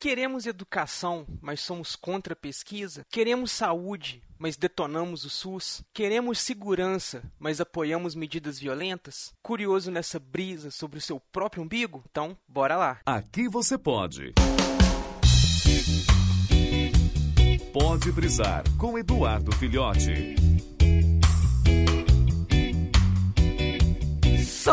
Queremos educação, mas somos contra a pesquisa? Queremos saúde, mas detonamos o SUS? Queremos segurança, mas apoiamos medidas violentas? Curioso nessa brisa sobre o seu próprio umbigo? Então, bora lá. Aqui você pode. Pode brisar com Eduardo Filhote.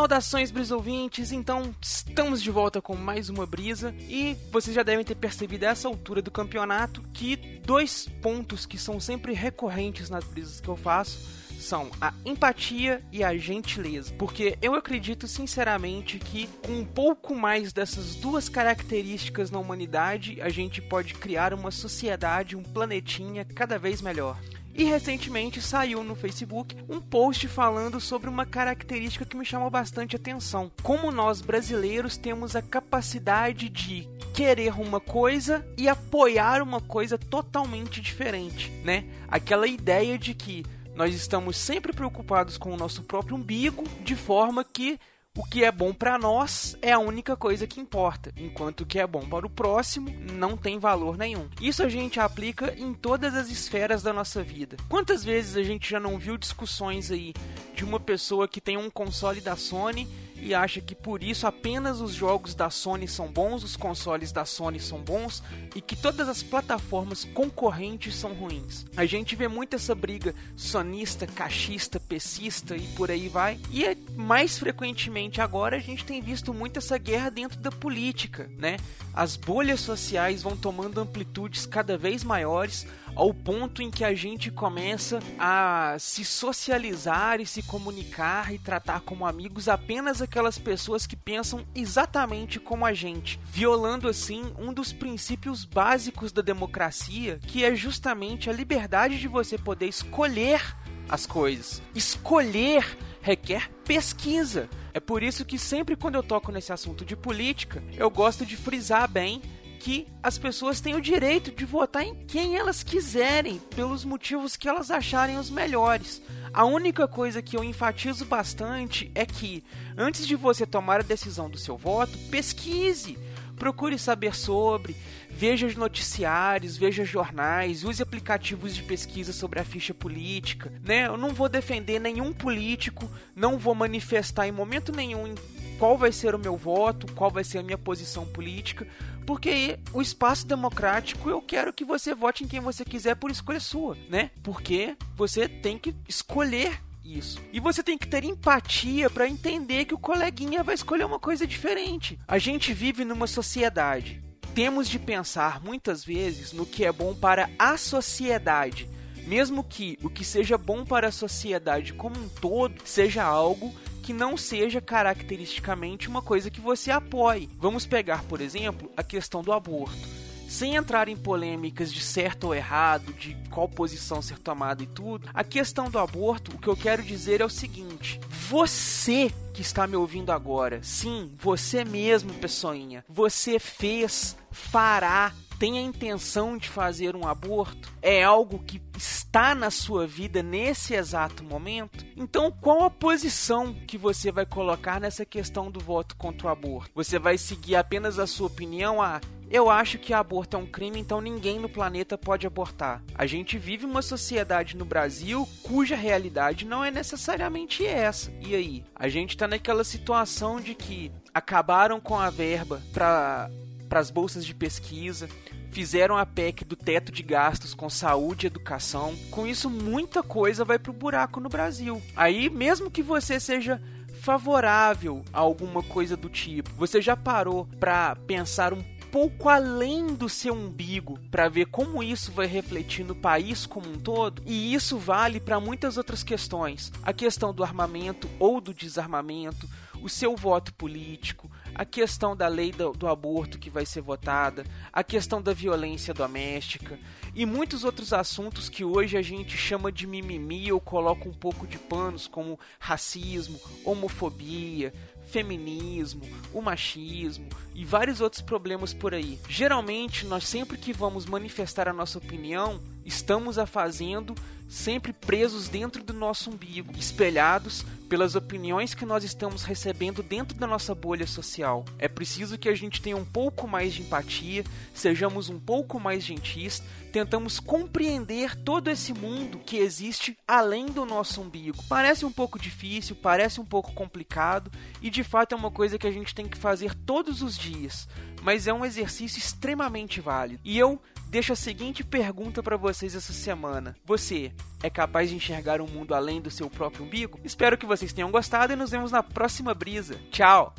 Saudações, brisouvintes! Então, estamos de volta com mais uma brisa e vocês já devem ter percebido a essa altura do campeonato que dois pontos que são sempre recorrentes nas brisas que eu faço são a empatia e a gentileza. Porque eu acredito sinceramente que com um pouco mais dessas duas características na humanidade, a gente pode criar uma sociedade, um planetinha cada vez melhor. E recentemente saiu no Facebook um post falando sobre uma característica que me chamou bastante atenção. Como nós brasileiros temos a capacidade de querer uma coisa e apoiar uma coisa totalmente diferente, né? Aquela ideia de que nós estamos sempre preocupados com o nosso próprio umbigo, de forma que o que é bom para nós é a única coisa que importa, enquanto o que é bom para o próximo não tem valor nenhum. Isso a gente aplica em todas as esferas da nossa vida. Quantas vezes a gente já não viu discussões aí de uma pessoa que tem um console da Sony e acha que por isso apenas os jogos da Sony são bons, os consoles da Sony são bons e que todas as plataformas concorrentes são ruins. A gente vê muito essa briga sonista, cachista, pesista e por aí vai. E é mais frequentemente agora a gente tem visto muito essa guerra dentro da política, né? As bolhas sociais vão tomando amplitudes cada vez maiores ao ponto em que a gente começa a se socializar e se comunicar e tratar como amigos apenas aquelas pessoas que pensam exatamente como a gente, violando assim um dos princípios básicos da democracia, que é justamente a liberdade de você poder escolher as coisas. Escolher requer pesquisa. É por isso que sempre quando eu toco nesse assunto de política, eu gosto de frisar bem que as pessoas têm o direito de votar em quem elas quiserem, pelos motivos que elas acharem os melhores. A única coisa que eu enfatizo bastante é que, antes de você tomar a decisão do seu voto, pesquise, procure saber sobre, veja os noticiários, veja jornais, use aplicativos de pesquisa sobre a ficha política, né? Eu não vou defender nenhum político, não vou manifestar em momento nenhum qual vai ser o meu voto, qual vai ser a minha posição política, porque o espaço democrático eu quero que você vote em quem você quiser por escolha sua, né? Porque você tem que escolher isso. E você tem que ter empatia para entender que o coleguinha vai escolher uma coisa diferente. A gente vive numa sociedade. Temos de pensar muitas vezes no que é bom para a sociedade, mesmo que o que seja bom para a sociedade como um todo seja algo que não seja caracteristicamente uma coisa que você apoie. Vamos pegar, por exemplo, a questão do aborto. Sem entrar em polêmicas de certo ou errado, de qual posição ser tomada e tudo, a questão do aborto, o que eu quero dizer é o seguinte: você que está me ouvindo agora, sim, você mesmo, pessoinha, você fez, fará tem a intenção de fazer um aborto? É algo que está na sua vida nesse exato momento? Então, qual a posição que você vai colocar nessa questão do voto contra o aborto? Você vai seguir apenas a sua opinião? Ah, eu acho que aborto é um crime, então ninguém no planeta pode abortar. A gente vive uma sociedade no Brasil cuja realidade não é necessariamente essa. E aí? A gente está naquela situação de que acabaram com a verba para para as bolsas de pesquisa, fizeram a PEC do teto de gastos com saúde e educação. Com isso, muita coisa vai pro buraco no Brasil. Aí, mesmo que você seja favorável a alguma coisa do tipo, você já parou para pensar um pouco além do seu umbigo para ver como isso vai refletir no país como um todo, e isso vale para muitas outras questões. A questão do armamento ou do desarmamento, o seu voto político, a questão da lei do, do, aborto que vai ser votada, a questão da violência doméstica e muitos outros assuntos que hoje a gente chama de mimimi ou coloca um pouco de panos, como racismo, homofobia, feminismo, o machismo e vários outros problemas por aí. Geralmente, nós sempre que vamos manifestar a nossa opinião, estamos a fazendo sempre presos dentro do nosso umbigo, espelhados pelas opiniões que nós estamos recebendo dentro da nossa bolha social. É preciso que a gente tenha um pouco mais de empatia, sejamos um pouco mais gentis, tentamos compreender todo esse mundo que existe além do nosso umbigo. Parece um pouco difícil, parece um pouco complicado e de fato é uma coisa que a gente tem que fazer todos os dias, mas é um exercício extremamente válido. E eu deixo a seguinte pergunta para vocês essa semana: Você é capaz de enxergar um mundo além do seu próprio umbigo? Espero que vocês tenham gostado e nos vemos na próxima brisa. Tchau!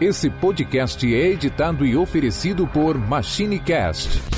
Esse podcast é editado e oferecido por MachineCast